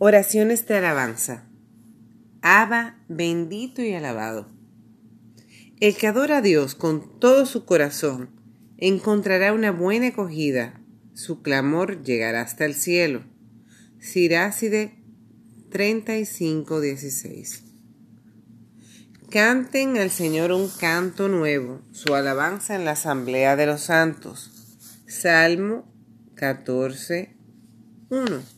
Oraciones de alabanza. Abba, bendito y alabado. El que adora a Dios con todo su corazón encontrará una buena acogida. Su clamor llegará hasta el cielo. Siráside 35:16. Canten al Señor un canto nuevo, su alabanza en la asamblea de los santos. Salmo 14:1.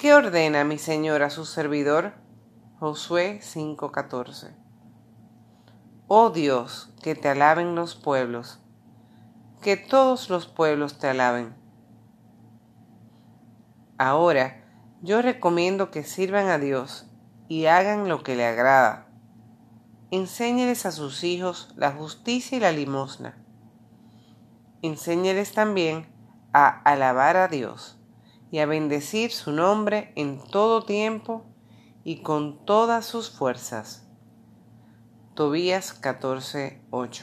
¿Qué ordena mi Señor a su servidor? Josué 5:14. Oh Dios, que te alaben los pueblos, que todos los pueblos te alaben. Ahora yo recomiendo que sirvan a Dios y hagan lo que le agrada. Enséñeles a sus hijos la justicia y la limosna. Enséñeles también a alabar a Dios y a bendecir su nombre en todo tiempo y con todas sus fuerzas. Tobías 14:8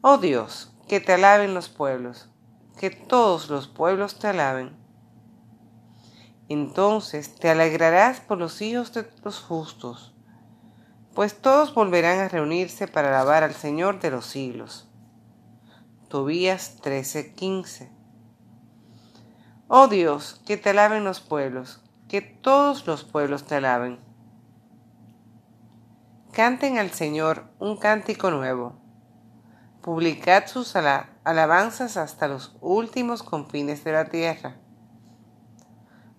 Oh Dios, que te alaben los pueblos, que todos los pueblos te alaben. Entonces te alegrarás por los hijos de los justos, pues todos volverán a reunirse para alabar al Señor de los siglos. Tobías 13:15 Oh Dios, que te alaben los pueblos, que todos los pueblos te alaben. Canten al Señor un cántico nuevo. Publicad sus alabanzas hasta los últimos confines de la tierra.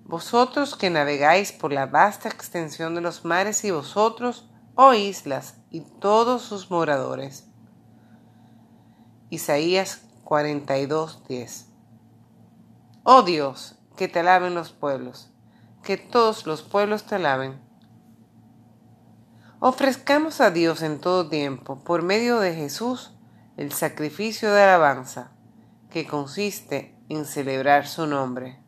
Vosotros que navegáis por la vasta extensión de los mares y vosotros, oh islas, y todos sus moradores. Isaías 42:10 Oh Dios, que te alaben los pueblos, que todos los pueblos te alaben. Ofrezcamos a Dios en todo tiempo, por medio de Jesús, el sacrificio de alabanza, que consiste en celebrar su nombre.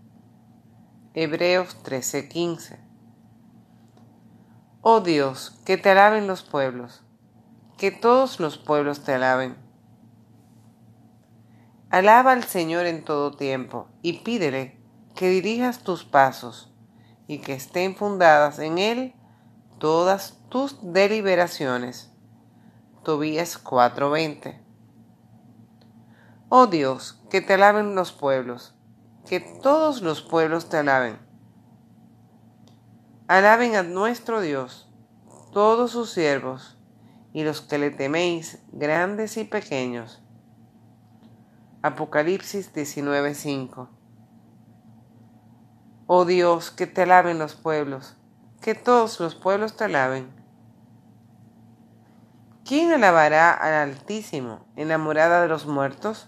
Hebreos 13:15 Oh Dios, que te alaben los pueblos, que todos los pueblos te alaben. Alaba al Señor en todo tiempo y pídele que dirijas tus pasos y que estén fundadas en Él todas tus deliberaciones. Tobías 4:20 Oh Dios, que te alaben los pueblos, que todos los pueblos te alaben. Alaben a nuestro Dios, todos sus siervos, y los que le teméis, grandes y pequeños Apocalipsis 19:5. Oh Dios, que te alaben los pueblos, que todos los pueblos te alaben. ¿Quién alabará al Altísimo en la morada de los muertos?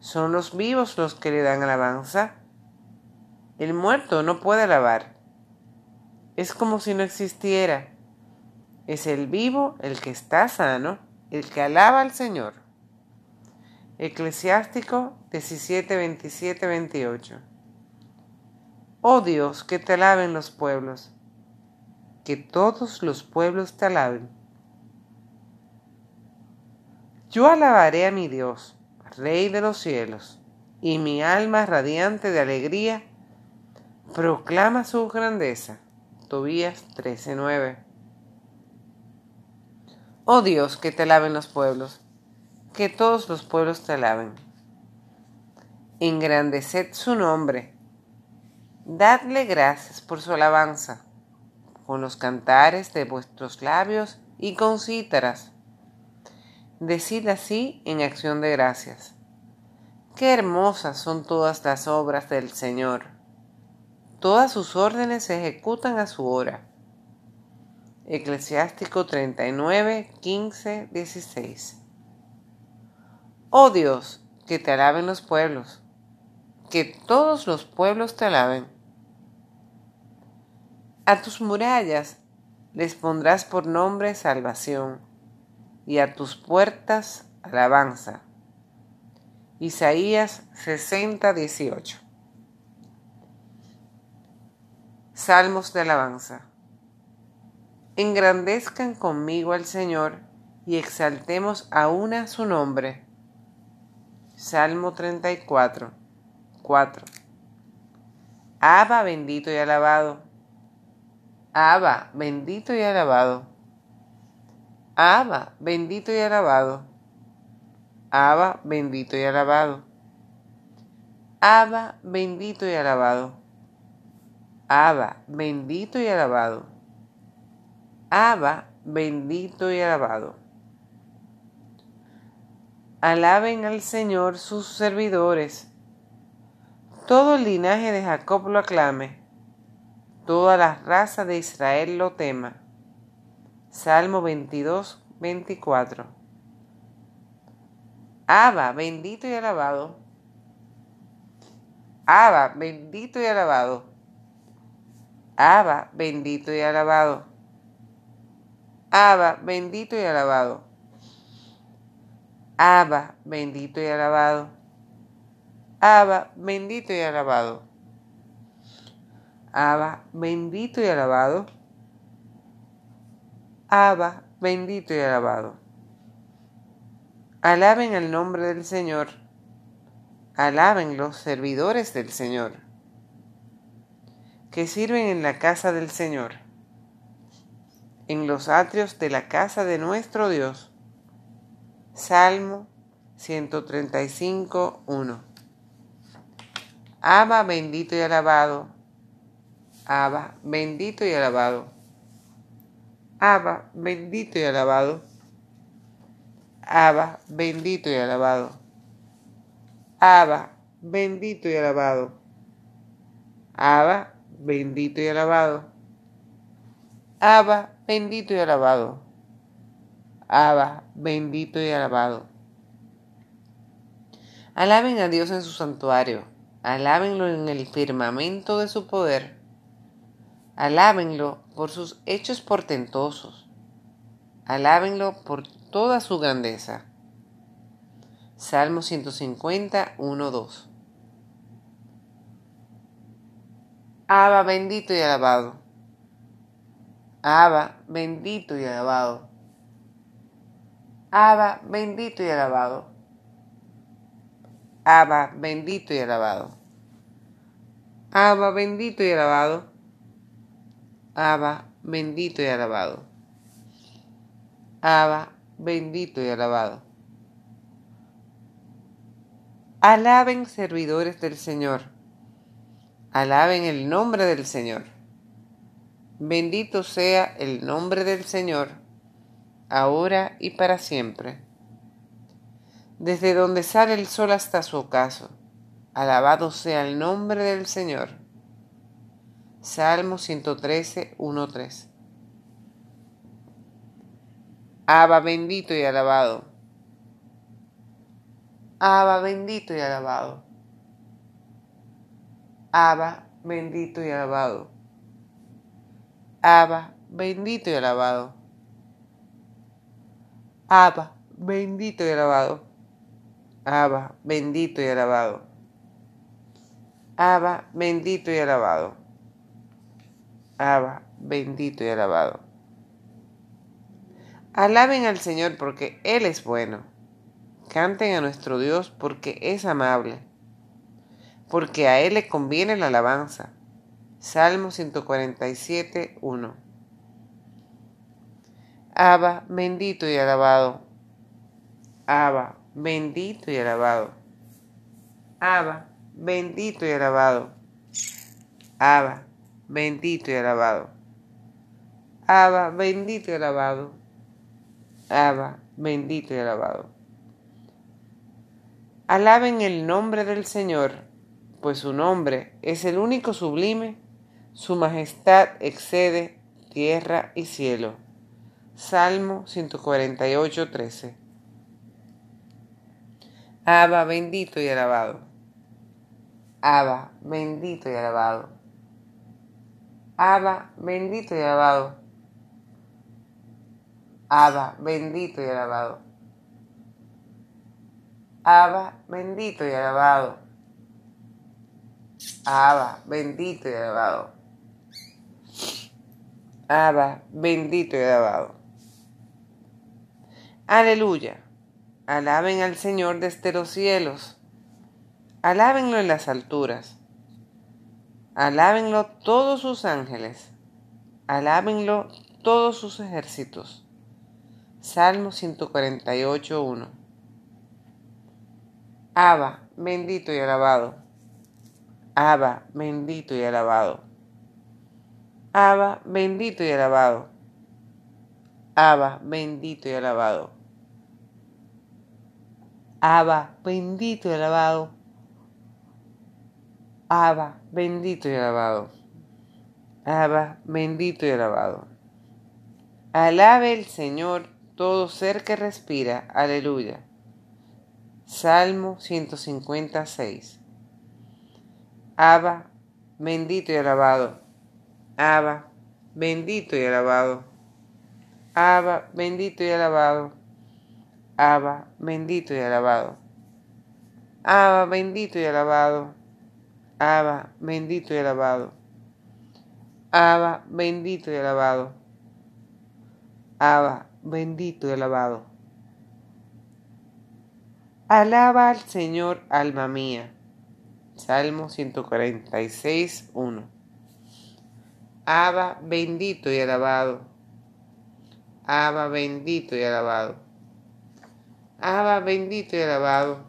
¿Son los vivos los que le dan alabanza? El muerto no puede alabar. Es como si no existiera. Es el vivo el que está sano, el que alaba al Señor. Eclesiástico 17, 27, 28. Oh Dios, que te alaben los pueblos, que todos los pueblos te alaben. Yo alabaré a mi Dios, Rey de los cielos, y mi alma radiante de alegría proclama su grandeza. Tobías 13:9. Oh Dios, que te alaben los pueblos que todos los pueblos te alaben. Engrandeced su nombre. Dadle gracias por su alabanza, con los cantares de vuestros labios y con cítaras. Decid así en acción de gracias. Qué hermosas son todas las obras del Señor. Todas sus órdenes se ejecutan a su hora. Eclesiástico 39, 15, 16. Oh Dios, que te alaben los pueblos, que todos los pueblos te alaben. A tus murallas les pondrás por nombre salvación, y a tus puertas alabanza. Isaías 60, 18. Salmos de alabanza. Engrandezcan conmigo al Señor y exaltemos aún a su nombre. Salmo 34, 4. Abba bendito y alabado. Abba bendito y alabado. Abba bendito y alabado. Abba bendito y alabado. Abba bendito y alabado. Abba bendito y alabado. Abba bendito y alabado. Alaben al Señor sus servidores. Todo el linaje de Jacob lo aclame. Toda la raza de Israel lo tema. Salmo 22, 24. Abba, bendito y alabado. Abba, bendito y alabado. Abba, bendito y alabado. Abba, bendito y alabado. Abba, bendito y alabado. Abba, bendito y alabado. Abba, bendito y alabado. Abba, bendito y alabado. Alaben el nombre del Señor. Alaben los servidores del Señor, que sirven en la casa del Señor, en los atrios de la casa de nuestro Dios. Salmo 135, 1. Abba bendito y alabado. Abba bendito y alabado. Abba bendito y alabado. Abba bendito y alabado. Abba bendito y alabado. Abba bendito y alabado. Abba bendito y alabado. Abba, bendito y alabado. Alaben a Dios en su santuario, alábenlo en el firmamento de su poder, alábenlo por sus hechos portentosos, alábenlo por toda su grandeza. Salmo 150, 1, 2. Abba, bendito y alabado. Abba, bendito y alabado. Abba, bendito y alabado. Abba, bendito y alabado. Abba, bendito y alabado. Abba, bendito y alabado. Abba, bendito y alabado. Alaben servidores del Señor. Alaben el nombre del Señor. Bendito sea el nombre del Señor ahora y para siempre. Desde donde sale el sol hasta su ocaso, alabado sea el nombre del Señor. Salmo 113, 1-3. Abba bendito y alabado. Abba bendito y alabado. Abba bendito y alabado. Abba bendito y alabado. Abba, bendito y alabado. Abba, bendito y alabado. Abba, bendito y alabado. Abba, bendito y alabado. Alaben al Señor porque Él es bueno. Canten a nuestro Dios porque es amable. Porque a Él le conviene la alabanza. Salmo 147, 1. Abba, bendito y alabado. Abba, bendito y alabado. Abba, bendito y alabado. Abba, bendito y alabado. Abba, bendito y alabado. Abba, bendito y alabado. Alaben el nombre del Señor, pues su nombre es el único sublime, su majestad excede tierra y cielo. Salmo 148, 13. Abba bendito y alabado. Abba, bendito y alabado. Abba, bendito y alabado. Abba, bendito y alabado. Abba, bendito y alabado. Abba, bendito y alabado. Abba, bendito y alabado. Aleluya. Alaben al Señor desde los cielos. Alábenlo en las alturas. Alábenlo todos sus ángeles. Alábenlo todos sus ejércitos. Salmo 148, 1. Abba, bendito y alabado. Abba, bendito y alabado. Abba, bendito y alabado. Abba, bendito y alabado. Abba, bendito y alabado. Abba, bendito y alabado. Abba, bendito y alabado. Alabe el Señor todo ser que respira. Aleluya. Salmo 156. Abba, bendito y alabado. Abba, bendito y alabado. Abba, bendito y alabado. Abba, bendito y alabado. Abba, bendito y alabado. Abba, bendito y alabado. Abba, bendito y alabado. Abba, bendito y alabado. Alaba al Señor, alma mía. Salmo 146, 1. Abba, bendito y alabado. Abba, bendito y alabado. Abba, bendito y alabado.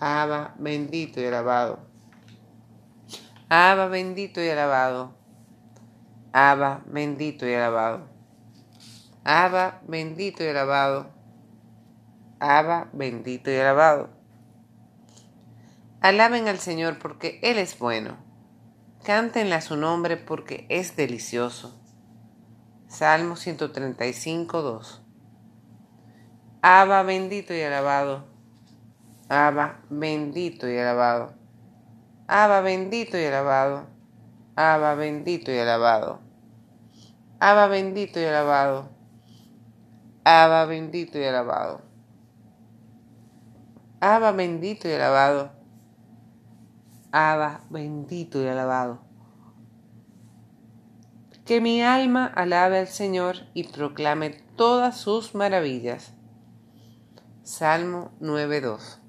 Abba, bendito y alabado. Abba, bendito y alabado. Abba, bendito y alabado. Abba, bendito y alabado. Abba, bendito y alabado. Alaben al Señor porque Él es bueno. Cántenle a su nombre porque es delicioso. Salmo 135, 2. Abba, bendito y alabado. Abba, bendito y alabado. Abba, bendito y alabado. Abba, bendito y alabado. Abba, bendito y alabado. Abba, bendito y alabado. Abba bendito y alabado. Abba bendito y alabado. Que mi alma alabe al Señor y proclame todas sus maravillas. Salmo 9.2.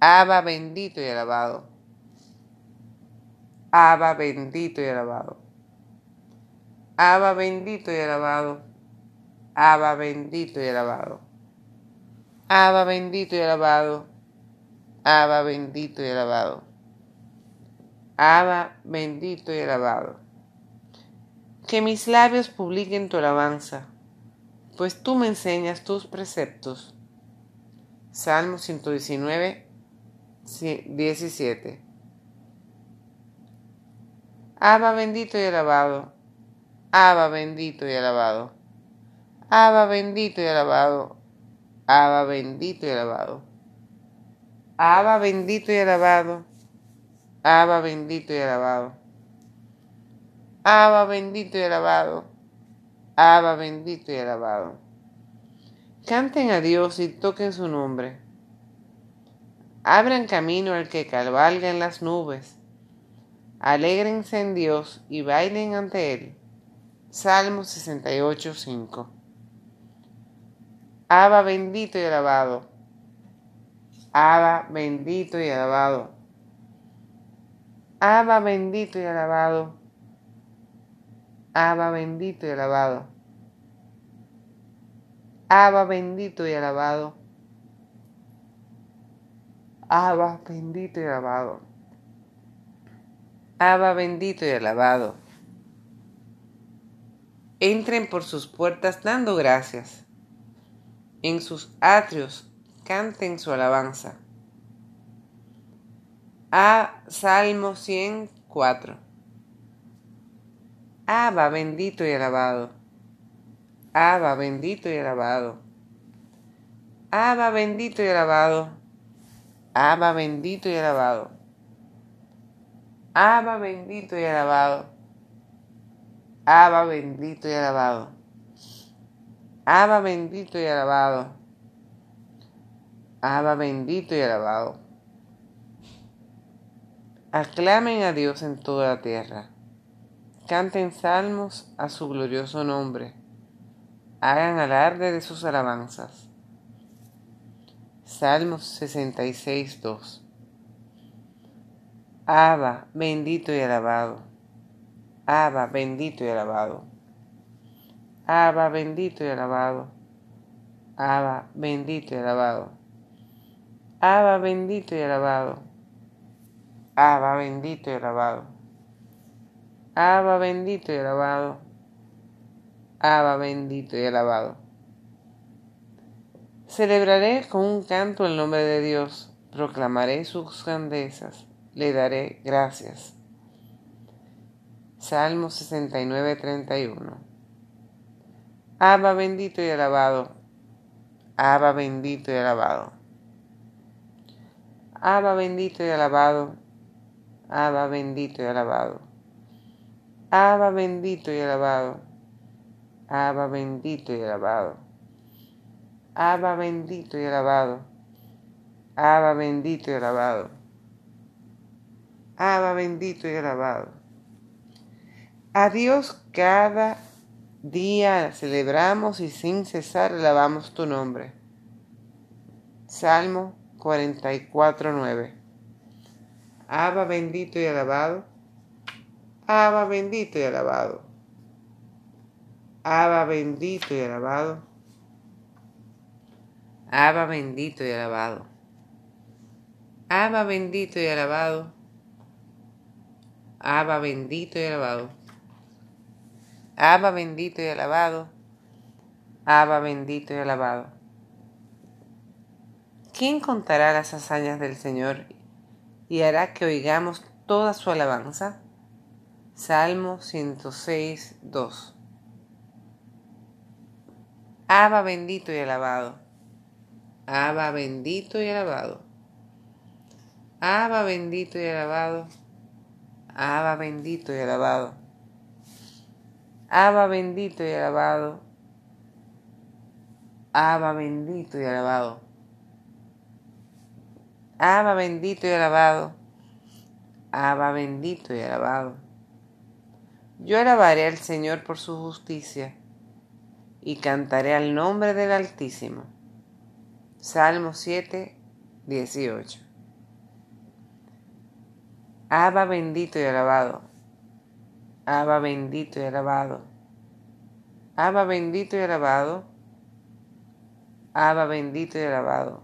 Abba bendito y alabado. Abba bendito y alabado. Abba bendito y alabado. Abba bendito y alabado. Abba bendito y alabado. Abba bendito y alabado. Abba bendito y alabado. Que mis labios publiquen tu alabanza, pues tú me enseñas tus preceptos. Salmo 119, 17. Abba bendito y alabado. Abba bendito y alabado. Abba bendito y alabado. Abba bendito y alabado. Abba bendito y alabado. Abba bendito y alabado. Abba bendito y alabado. Abba bendito y alabado. Canten a Dios y toquen su nombre. Abran camino al que cabalga en las nubes. Alégrense en Dios y bailen ante Él. Salmo 68, 5. Abba bendito y alabado. Abba bendito y alabado. Abba bendito y alabado. Abba bendito y alabado. Abba bendito y alabado. Abba bendito y alabado. Abba bendito y alabado. Entren por sus puertas dando gracias en sus atrios canten su alabanza. A Salmo 104. Abba bendito y alabado. Abba bendito y alabado. Abba bendito y alabado. Abba bendito y alabado. Abba bendito y alabado. Abba bendito y alabado. Abba bendito y alabado. Abba bendito y alabado. Aclamen a Dios en toda la tierra. Canten salmos a su glorioso nombre. Hagan alarde de sus alabanzas. Salmos 66, 2. Abba, bendito y alabado. Abba, bendito y alabado. Abba, bendito y alabado. Abba, bendito y alabado. Abba, bendito y alabado. Abba bendito y alabado. Abba bendito y alabado. Abba bendito y alabado. Celebraré con un canto el nombre de Dios, proclamaré sus grandezas, le daré gracias. Salmo 69, 31. Abba bendito y alabado. Abba bendito y alabado. Abba bendito y alabado. Abba bendito y alabado. Abba bendito y alabado. Abba bendito y alabado. Abba bendito y alabado. Abba bendito y alabado. Abba bendito y alabado. A Dios cada día celebramos y sin cesar alabamos tu nombre. Salmo 44, 9. Abba bendito y alabado. Abba bendito y alabado. Abba bendito y alabado. Abba bendito y alabado. Abba bendito y alabado. Abba bendito y alabado. Abba bendito y alabado. Abba bendito y alabado. ¿Quién contará las hazañas del Señor y hará que oigamos toda su alabanza. Salmo 106, 2. Abba bendito y alabado. Abba bendito y alabado. Abba bendito y alabado. Abba bendito y alabado. Abba bendito y alabado. Abba bendito y alabado. Abba bendito y alabado. Abba bendito y alabado. Yo alabaré al Señor por su justicia y cantaré al nombre del Altísimo. Salmo 7, 18. Abba bendito y alabado. Abba bendito y alabado. Abba bendito y alabado. Abba bendito y alabado.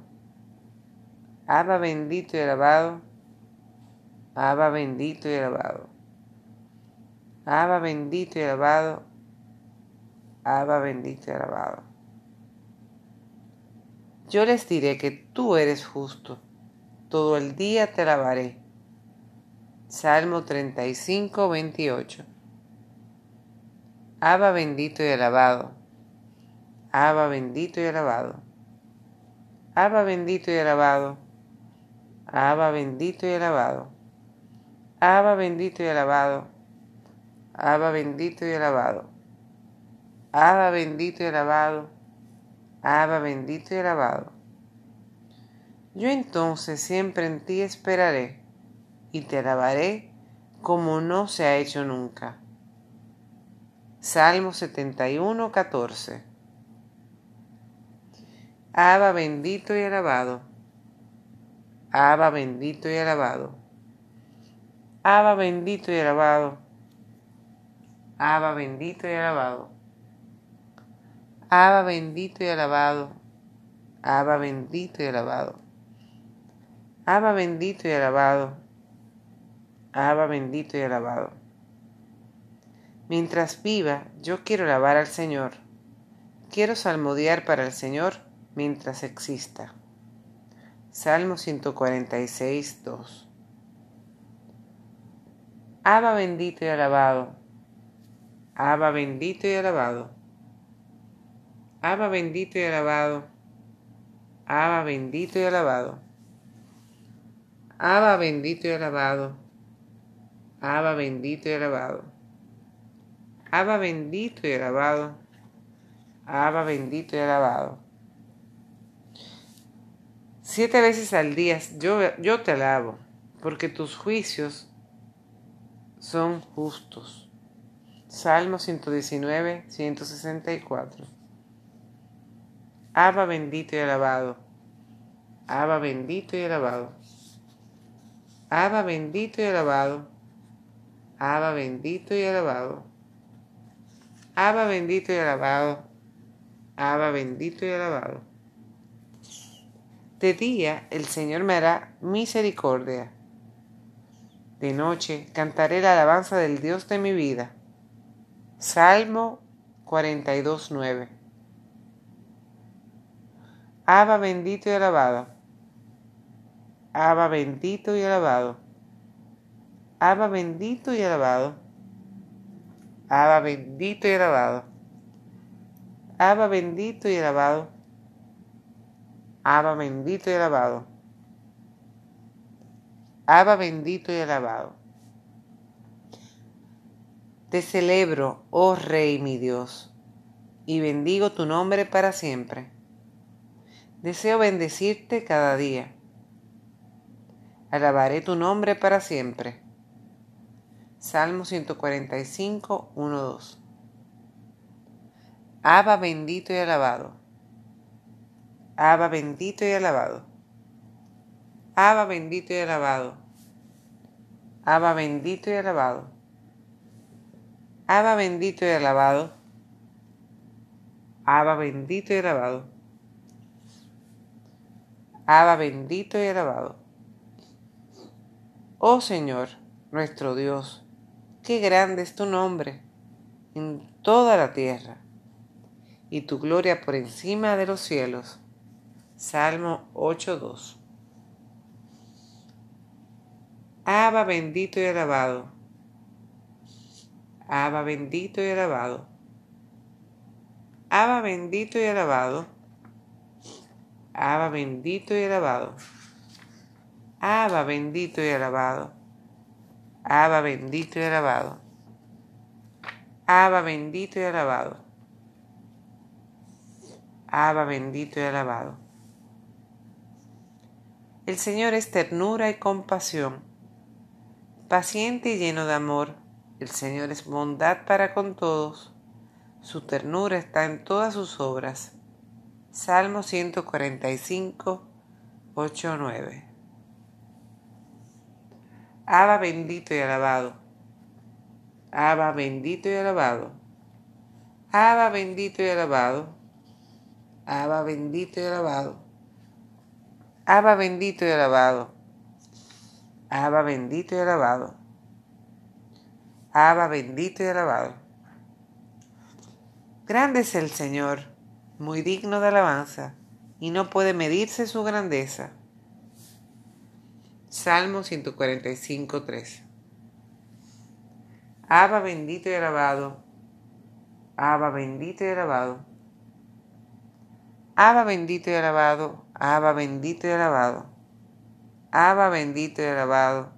Abba bendito y alabado. Abba bendito y alabado. Abba bendito y alabado. Abba bendito y alabado. Yo les diré que tú eres justo. Todo el día te alabaré. Salmo 35, 28. Abba bendito y alabado. Abba bendito y alabado. Abba bendito y alabado. Abba bendito y alabado. Abba bendito y alabado. Abba bendito y alabado. Abba bendito y alabado. Abba bendito y alabado. Yo entonces siempre en ti esperaré y te alabaré como no se ha hecho nunca. Salmo 71, 14. Abba bendito y alabado. Abba bendito y alabado. Abba bendito y alabado. Abba bendito y alabado. Abba bendito y alabado. Abba bendito y alabado. Abba bendito y alabado. Abba bendito y alabado. Mientras viva, yo quiero alabar al Señor. Quiero salmodiar para el Señor mientras exista. Salmo 146, 2. Abba bendito y alabado. Abba bendito y alabado. Abba bendito y alabado. Abba bendito y alabado. Abba bendito y alabado. Abba bendito y alabado. Abba bendito y alabado. Abba bendito y alabado. Siete veces al día yo, yo te alabo, porque tus juicios son justos. Salmo 119, 164. Abba bendito y alabado. Abba bendito y alabado. Abba bendito y alabado. Abba bendito y alabado. Abba bendito y alabado. Abba bendito y alabado. De día el Señor me hará misericordia. De noche cantaré la alabanza del Dios de mi vida. Salmo 42.9. Abba bendito y alabado. Abba bendito y alabado. Abba bendito y alabado. Abba bendito y alabado. Abba bendito y alabado. Abba bendito y alabado. Abba bendito y alabado. Te celebro, oh Rey mi Dios, y bendigo tu nombre para siempre. Deseo bendecirte cada día. Alabaré tu nombre para siempre. Salmo 145, 1, 2. Abba bendito y alabado. Abba bendito y alabado. Abba bendito y alabado. Abba bendito y alabado. Abba bendito y alabado. Abba bendito y alabado. Abba bendito y alabado. Oh Señor, nuestro Dios, qué grande es tu nombre en toda la tierra y tu gloria por encima de los cielos. Salmo 8.2. Abba bendito y alabado. Abba bendito y alabado. Abba bendito y alabado. Abba bendito y alabado. Abba bendito y alabado. Abba bendito y alabado. Abba bendito y alabado. Abba bendito y alabado. El Señor es ternura y compasión, paciente y lleno de amor. El Señor es bondad para con todos. Su ternura está en todas sus obras. Salmo 145, 8, 9. Abba bendito y alabado. Abba bendito y alabado. Abba bendito y alabado. Abba bendito y alabado. Abba bendito y alabado. Abba bendito y alabado. Abba bendito y alabado. Grande es el Señor, muy digno de alabanza, y no puede medirse su grandeza. Salmo 145, 3. Abba bendito y alabado. Abba bendito y alabado. Abba bendito y alabado. Abba bendito y alabado. Abba bendito y alabado.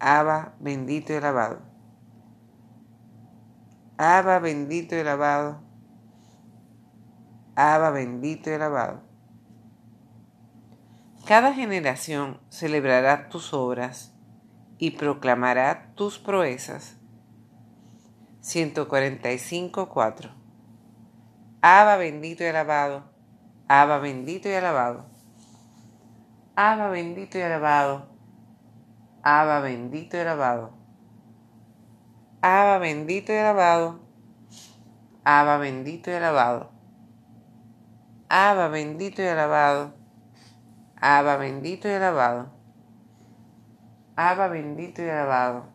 Abba bendito y alabado. Abba bendito y alabado. Abba bendito y alabado. Cada generación celebrará tus obras y proclamará tus proezas. 145.4 Abba bendito y alabado. Abba bendito y alabado. Abba bendito y alabado. Abba bendito y alabado. Abba bendito y alabado. Abba bendito y alabado. Abba bendito y alabado. Abba bendito y alabado. Abba bendito y alabado.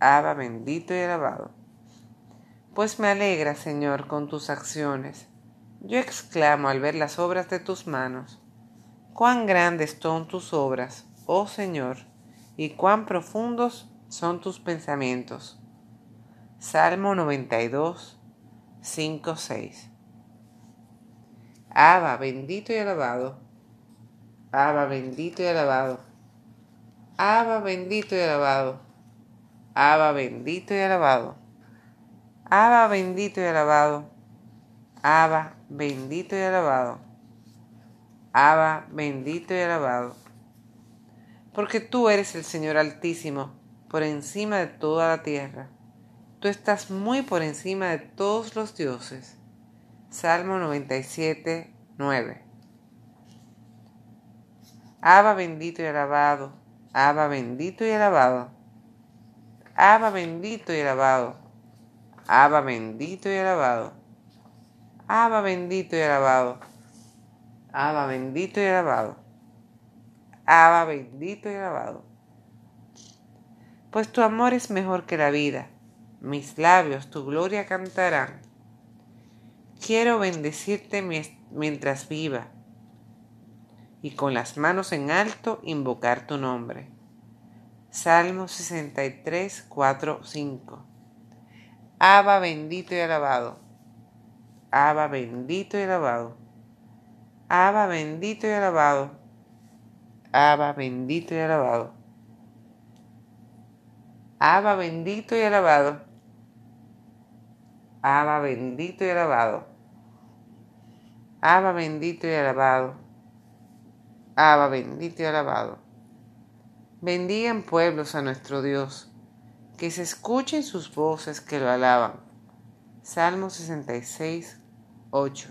Abba bendito y alabado. Pues me alegra, Señor, con tus acciones. Yo exclamo al ver las obras de tus manos. Cuán grandes son tus obras, oh Señor, y cuán profundos son tus pensamientos. Salmo 92, 5, 6. Abba, bendito y alabado Abba bendito y alabado. Abba bendito y alabado. Abba bendito y alabado. Abba bendito y alabado. Abba bendito y alabado. Abba bendito y alabado. Porque tú eres el Señor Altísimo, por encima de toda la tierra. Tú estás muy por encima de todos los dioses. Salmo 97, 9. Abba bendito y alabado, Abba bendito y alabado, Abba bendito y alabado, Abba bendito y alabado, Abba bendito y alabado, Abba bendito y alabado, Abba bendito y alabado. Pues tu amor es mejor que la vida, mis labios tu gloria cantarán. Quiero bendecirte mientras viva y con las manos en alto invocar tu nombre. Salmo 63, 4, 5. Abba bendito y alabado. Abba bendito y alabado. Abba bendito y alabado. Abba bendito y alabado. Abba bendito y alabado. Abba bendito y alabado. Abba bendito y alabado. Abba bendito y alabado. Bendigan pueblos a nuestro Dios, que se escuchen sus voces que lo alaban. Salmo 66, 8.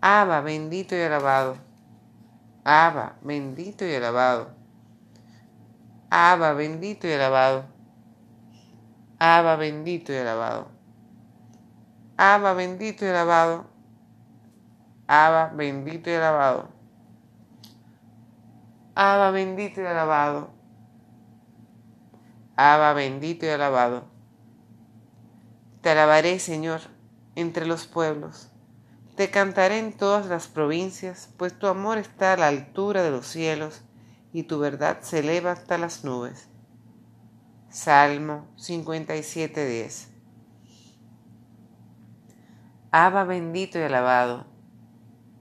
Abba bendito y alabado. Abba bendito y alabado. Abba bendito y alabado. Abba bendito y alabado. Abba bendito y alabado. Abba bendito y alabado. Abba bendito y alabado. Abba bendito y alabado. Te alabaré, Señor, entre los pueblos. Te cantaré en todas las provincias, pues tu amor está a la altura de los cielos y tu verdad se eleva hasta las nubes. Salmo 57.10 Abba bendito y alabado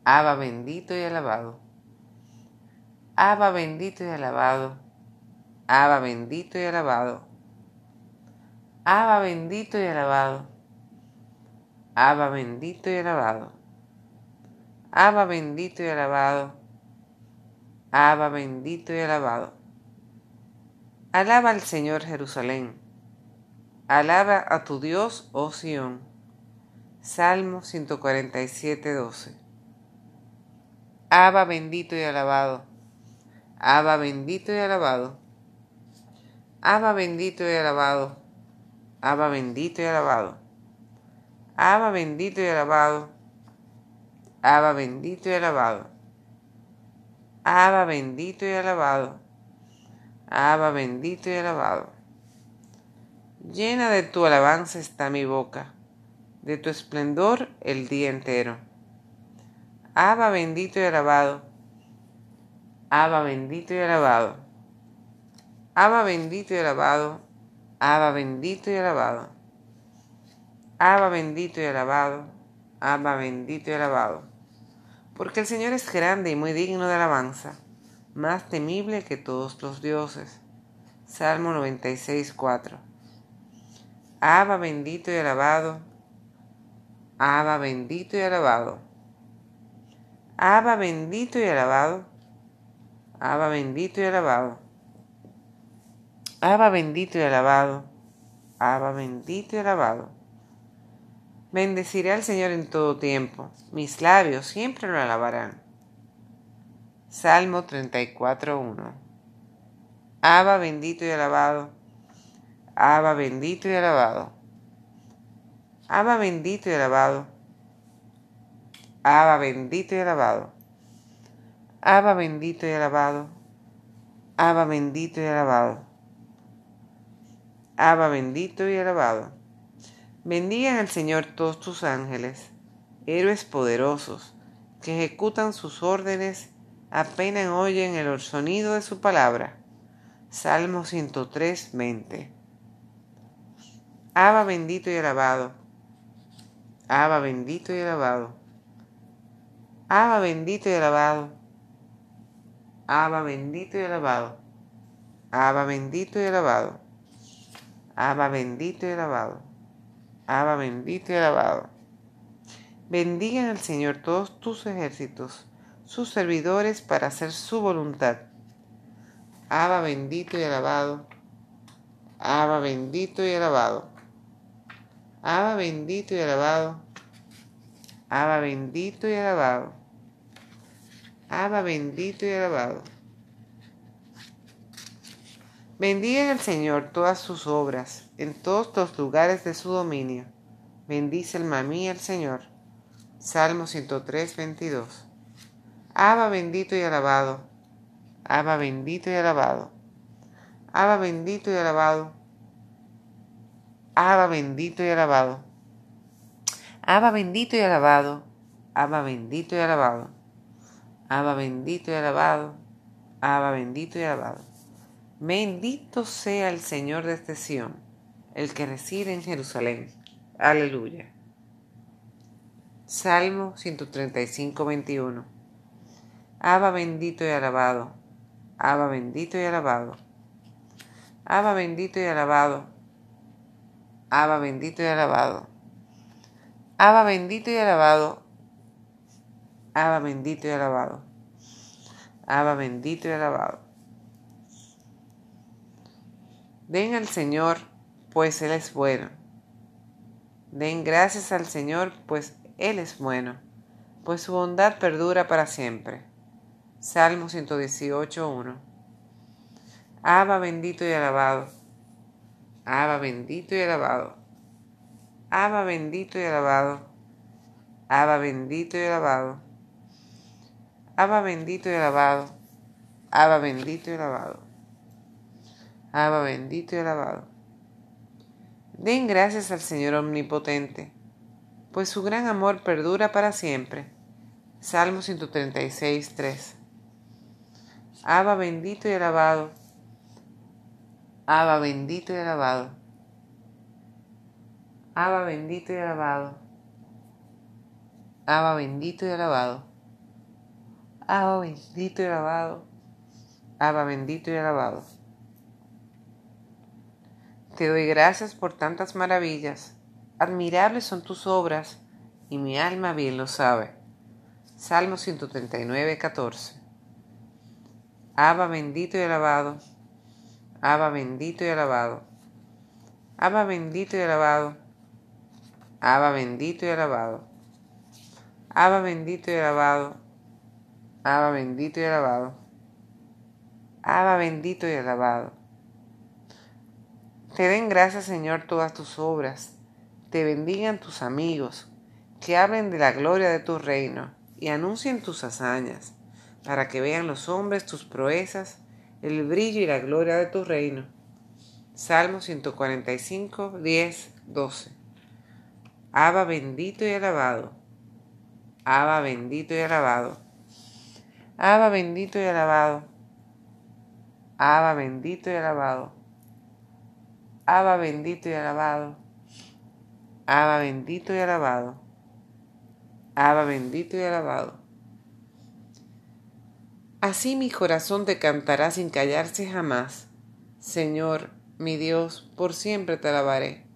Abba bendito y alabado. Abba bendito y alabado. Abba bendito y alabado. Abba bendito y alabado. Abba bendito y alabado. Abba bendito y alabado. Abba bendito y alabado. Alaba al Señor Jerusalén. Alaba a tu Dios, oh Sión. Salmo 147, 12. Abba bendito y alabado. Abba bendito y alabado. Abba bendito y alabado. Abba bendito y alabado. Abba bendito y alabado. Abba bendito y alabado. Abba bendito y alabado. Abba bendito y alabado. Llena de tu alabanza está mi boca, de tu esplendor el día entero. Abba bendito y alabado. Abba bendito y alabado. Abba bendito y alabado. Abba bendito y alabado. Abba bendito y alabado. Abba bendito y alabado. Porque el Señor es grande y muy digno de alabanza, más temible que todos los dioses. Salmo 96, 4. Abba bendito y alabado. Abba bendito y alabado. Abba bendito y alabado. Abba bendito y alabado. Abba bendito y alabado. Abba bendito y alabado. Bendeciré al Señor en todo tiempo. Mis labios siempre lo alabarán. Salmo 34.1. Abba bendito y alabado. Abba bendito y alabado. Abba bendito y alabado. Abba bendito y alabado. Abba bendito y alabado. Abba bendito y alabado. Abba bendito y alabado. Bendigan al Señor todos tus ángeles, héroes poderosos, que ejecutan sus órdenes apenas oyen el sonido de su palabra. Salmo 103, 20. Abba bendito y alabado. Abba bendito y alabado. Abba bendito y alabado. Abba bendito y alabado. Abba bendito y alabado. Abba bendito y alabado. Abba bendito y alabado. Bendigan al Señor todos tus ejércitos, sus servidores para hacer su voluntad. Abba bendito y alabado. Abba bendito y alabado. Abba bendito y alabado. Abba bendito y alabado. Abba bendito y alabado. Bendiga al Señor todas sus obras, en todos los lugares de su dominio. Bendice el mamí al Señor. Salmo 103, 22. Abba bendito y alabado. Abba bendito y alabado. Abba bendito y alabado. Abba bendito y alabado. Abba bendito y alabado. Abba bendito y alabado. Abba bendito y alabado. Abba bendito y alabado. Bendito sea el Señor de este Sión, el que reside en Jerusalén. Aleluya. Salmo 135, 21. Abba bendito y alabado. Abba bendito y alabado. Abba bendito y alabado. Abba bendito y alabado. Abba bendito y alabado. Abba bendito y alabado. Abba bendito y alabado. Den al Señor, pues Él es bueno. Den gracias al Señor, pues Él es bueno, pues su bondad perdura para siempre. Salmo 118, 1. Abba bendito y alabado. Abba bendito y alabado. Abba bendito y alabado. Abba bendito y alabado. Abba bendito y alabado. Abba bendito y alabado. Abba bendito y alabado. Den gracias al Señor Omnipotente, pues su gran amor perdura para siempre. Salmo 136, 3. Abba bendito y alabado. Abba bendito y alabado. Abba bendito y alabado. Abba bendito y alabado. Abba bendito y alabado. Abba bendito y alabado. Te doy gracias por tantas maravillas. Admirables son tus obras, y mi alma bien lo sabe. Salmo 139, 14. Abba bendito y alabado. Abba bendito y alabado. Abba bendito y alabado. Abba bendito y alabado. Abba bendito y alabado. Abba bendito y alabado. Abba bendito y alabado. Te den gracias, Señor, todas tus obras. Te bendigan tus amigos, que hablen de la gloria de tu reino y anuncien tus hazañas para que vean los hombres tus proezas, el brillo y la gloria de tu reino. Salmo 145, 10, 12. Abba bendito y alabado. Abba bendito y alabado. Abba bendito y alabado. Abba bendito y alabado. Abba bendito y alabado. Abba bendito y alabado. Abba bendito y alabado. Así mi corazón te cantará sin callarse jamás. Señor, mi Dios, por siempre te alabaré.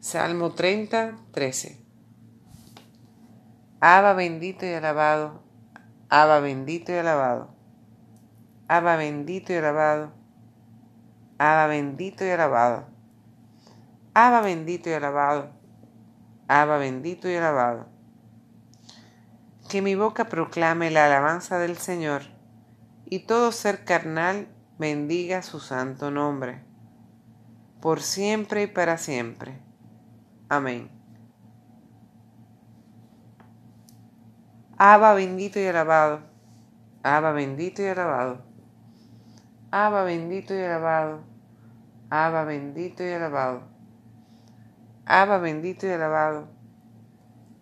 Salmo 30, 13. Abba bendito y alabado. Abba bendito y alabado. Abba bendito y alabado. Abba bendito y alabado. Abba bendito y alabado. Abba bendito y alabado que mi boca proclame la alabanza del Señor, y todo ser carnal bendiga su santo nombre, por siempre y para siempre. Amén. Abba bendito y alabado, Abba bendito y alabado, Abba bendito y alabado, Abba bendito y alabado, Abba bendito y alabado,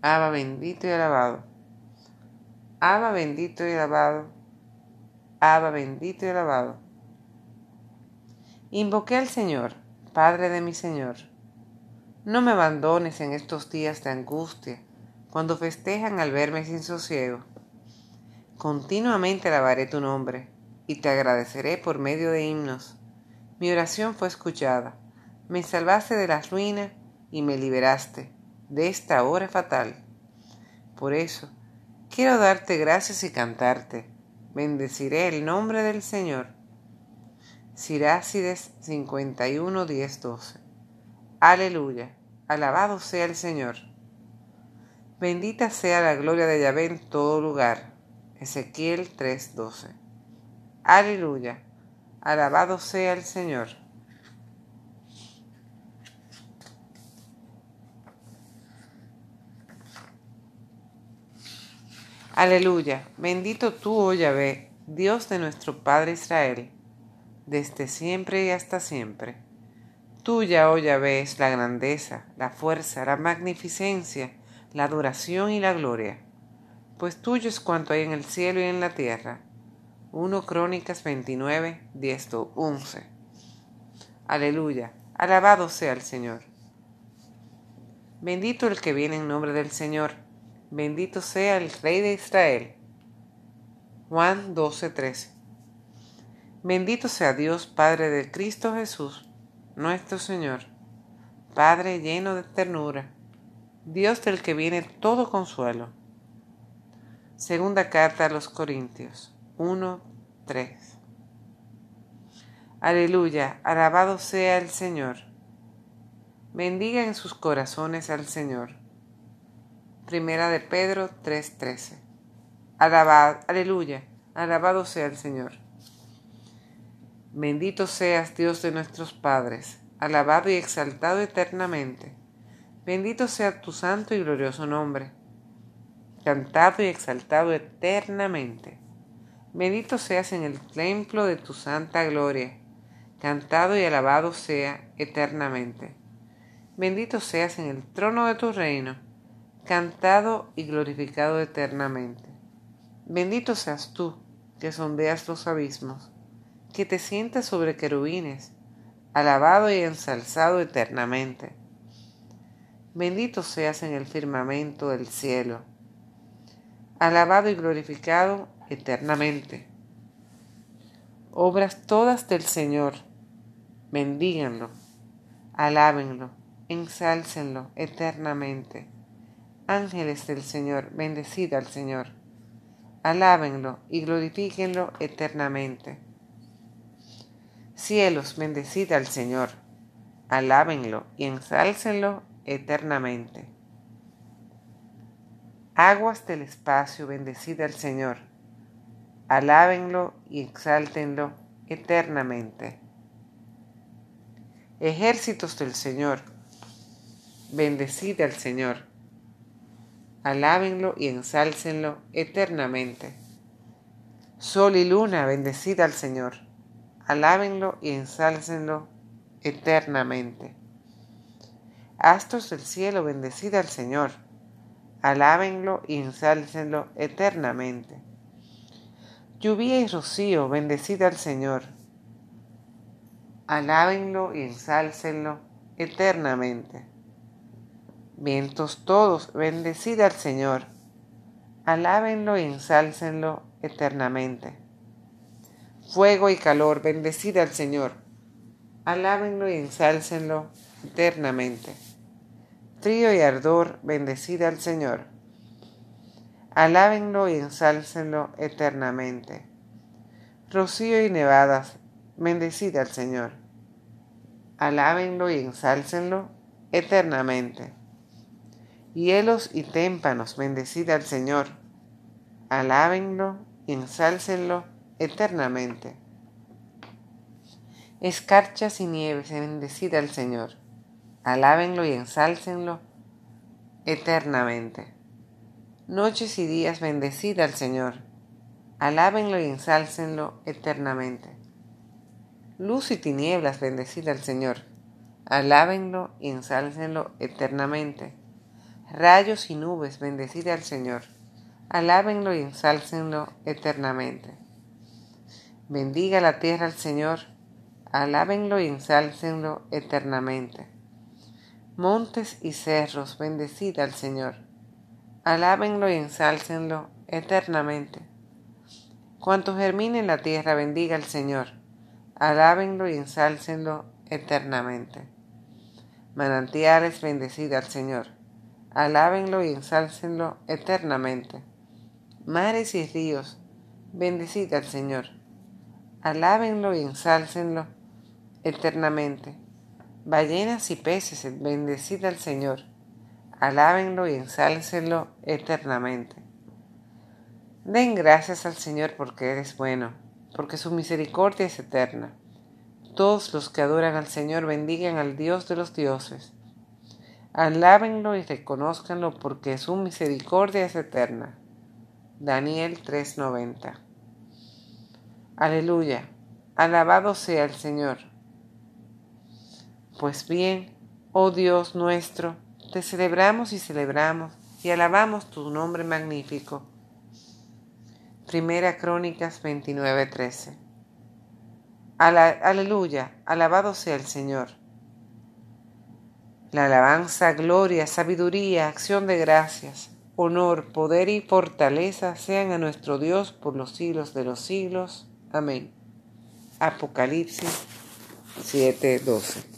Abba bendito y alabado. Abba bendito y alabado. Abba bendito y alabado. Invoqué al Señor, Padre de mi Señor. No me abandones en estos días de angustia, cuando festejan al verme sin sosiego. Continuamente alabaré tu nombre y te agradeceré por medio de himnos. Mi oración fue escuchada, me salvaste de las ruinas y me liberaste de esta hora fatal. Por eso, quiero darte gracias y cantarte. Bendeciré el nombre del Señor. Sirácides 51, 10, 12. Aleluya. Alabado sea el Señor. Bendita sea la gloria de Yahvé en todo lugar. Ezequiel 3:12. Aleluya. Alabado sea el Señor. Aleluya. Bendito tú, oh Yahvé, Dios de nuestro Padre Israel, desde siempre y hasta siempre. Tuya, oh Yahvé, es la grandeza, la fuerza, la magnificencia, la adoración y la gloria. Pues tuyo es cuanto hay en el cielo y en la tierra. 1 Crónicas 29, 10, 11. Aleluya, alabado sea el Señor. Bendito el que viene en nombre del Señor, bendito sea el Rey de Israel. Juan 12, 13. Bendito sea Dios Padre de Cristo Jesús nuestro Señor, Padre lleno de ternura, Dios del que viene todo consuelo. Segunda carta a los Corintios 1, 3. Aleluya, alabado sea el Señor. Bendiga en sus corazones al Señor. Primera de Pedro 3:13. Alabad, aleluya, alabado sea el Señor. Bendito seas Dios de nuestros padres, alabado y exaltado eternamente. Bendito sea tu santo y glorioso nombre, cantado y exaltado eternamente. Bendito seas en el templo de tu santa gloria, cantado y alabado sea eternamente. Bendito seas en el trono de tu reino, cantado y glorificado eternamente. Bendito seas tú, que sondeas los abismos que te sientas sobre querubines, alabado y ensalzado eternamente. Bendito seas en el firmamento del cielo, alabado y glorificado eternamente. Obras todas del Señor, bendíganlo, alábenlo, ensálcenlo eternamente. Ángeles del Señor, bendecid al Señor, alábenlo y glorifíquenlo eternamente. Cielos, bendecid al Señor, alábenlo y ensálcenlo eternamente. Aguas del espacio, bendecid al Señor, alábenlo y exáltenlo eternamente. Ejércitos del Señor, bendecid al Señor, alábenlo y ensálcenlo eternamente. Sol y luna, bendecid al Señor alábenlo y ensálcenlo eternamente. Astros del cielo, bendecida al Señor, alábenlo y ensálcenlo eternamente. Lluvia y rocío, bendecida al Señor, alábenlo y ensálcenlo eternamente. Vientos todos, bendecida al Señor, alábenlo y ensálcenlo eternamente fuego y calor, bendecida al Señor. Alábenlo y ensálcenlo eternamente. Frío y ardor, bendecida al Señor. Alábenlo y ensálcenlo eternamente. Rocío y nevadas, bendecida al Señor. Alábenlo y ensálcenlo eternamente. Hielos y témpanos, bendecida al Señor. Alábenlo y ensálcenlo eternamente. Escarchas y nieves, bendecida al Señor. Alábenlo y ensálcenlo eternamente. Noches y días, bendecida al Señor. Alábenlo y ensálcenlo eternamente. Luz y tinieblas, bendecida al Señor. Alábenlo y ensálcenlo eternamente. Rayos y nubes, bendecida al Señor. Alábenlo y ensálcenlo eternamente. Bendiga la tierra al Señor, alábenlo y ensálcenlo eternamente. Montes y cerros, bendecid al Señor, Alábenlo y ensálcenlo eternamente. Cuanto germine en la tierra, bendiga al Señor. Alábenlo y ensálcenlo eternamente. Manantiales, bendecida al Señor. Alábenlo y ensálcenlo eternamente. Mares y ríos, bendecida al Señor. Alábenlo y ensálcenlo eternamente. Ballenas y peces, bendecida al Señor. Alábenlo y ensálcenlo eternamente. Den gracias al Señor porque eres bueno, porque su misericordia es eterna. Todos los que adoran al Señor bendigan al Dios de los dioses. Alábenlo y reconózcanlo porque su misericordia es eterna. Daniel 3:90 Aleluya, alabado sea el Señor. Pues bien, oh Dios nuestro, te celebramos y celebramos y alabamos tu nombre magnífico Primera Crónicas 29:13. Aleluya, alabado sea el Señor. La alabanza, gloria, sabiduría, acción de gracias, honor, poder y fortaleza sean a nuestro Dios por los siglos de los siglos. Amén. Apocalipsis 7:12.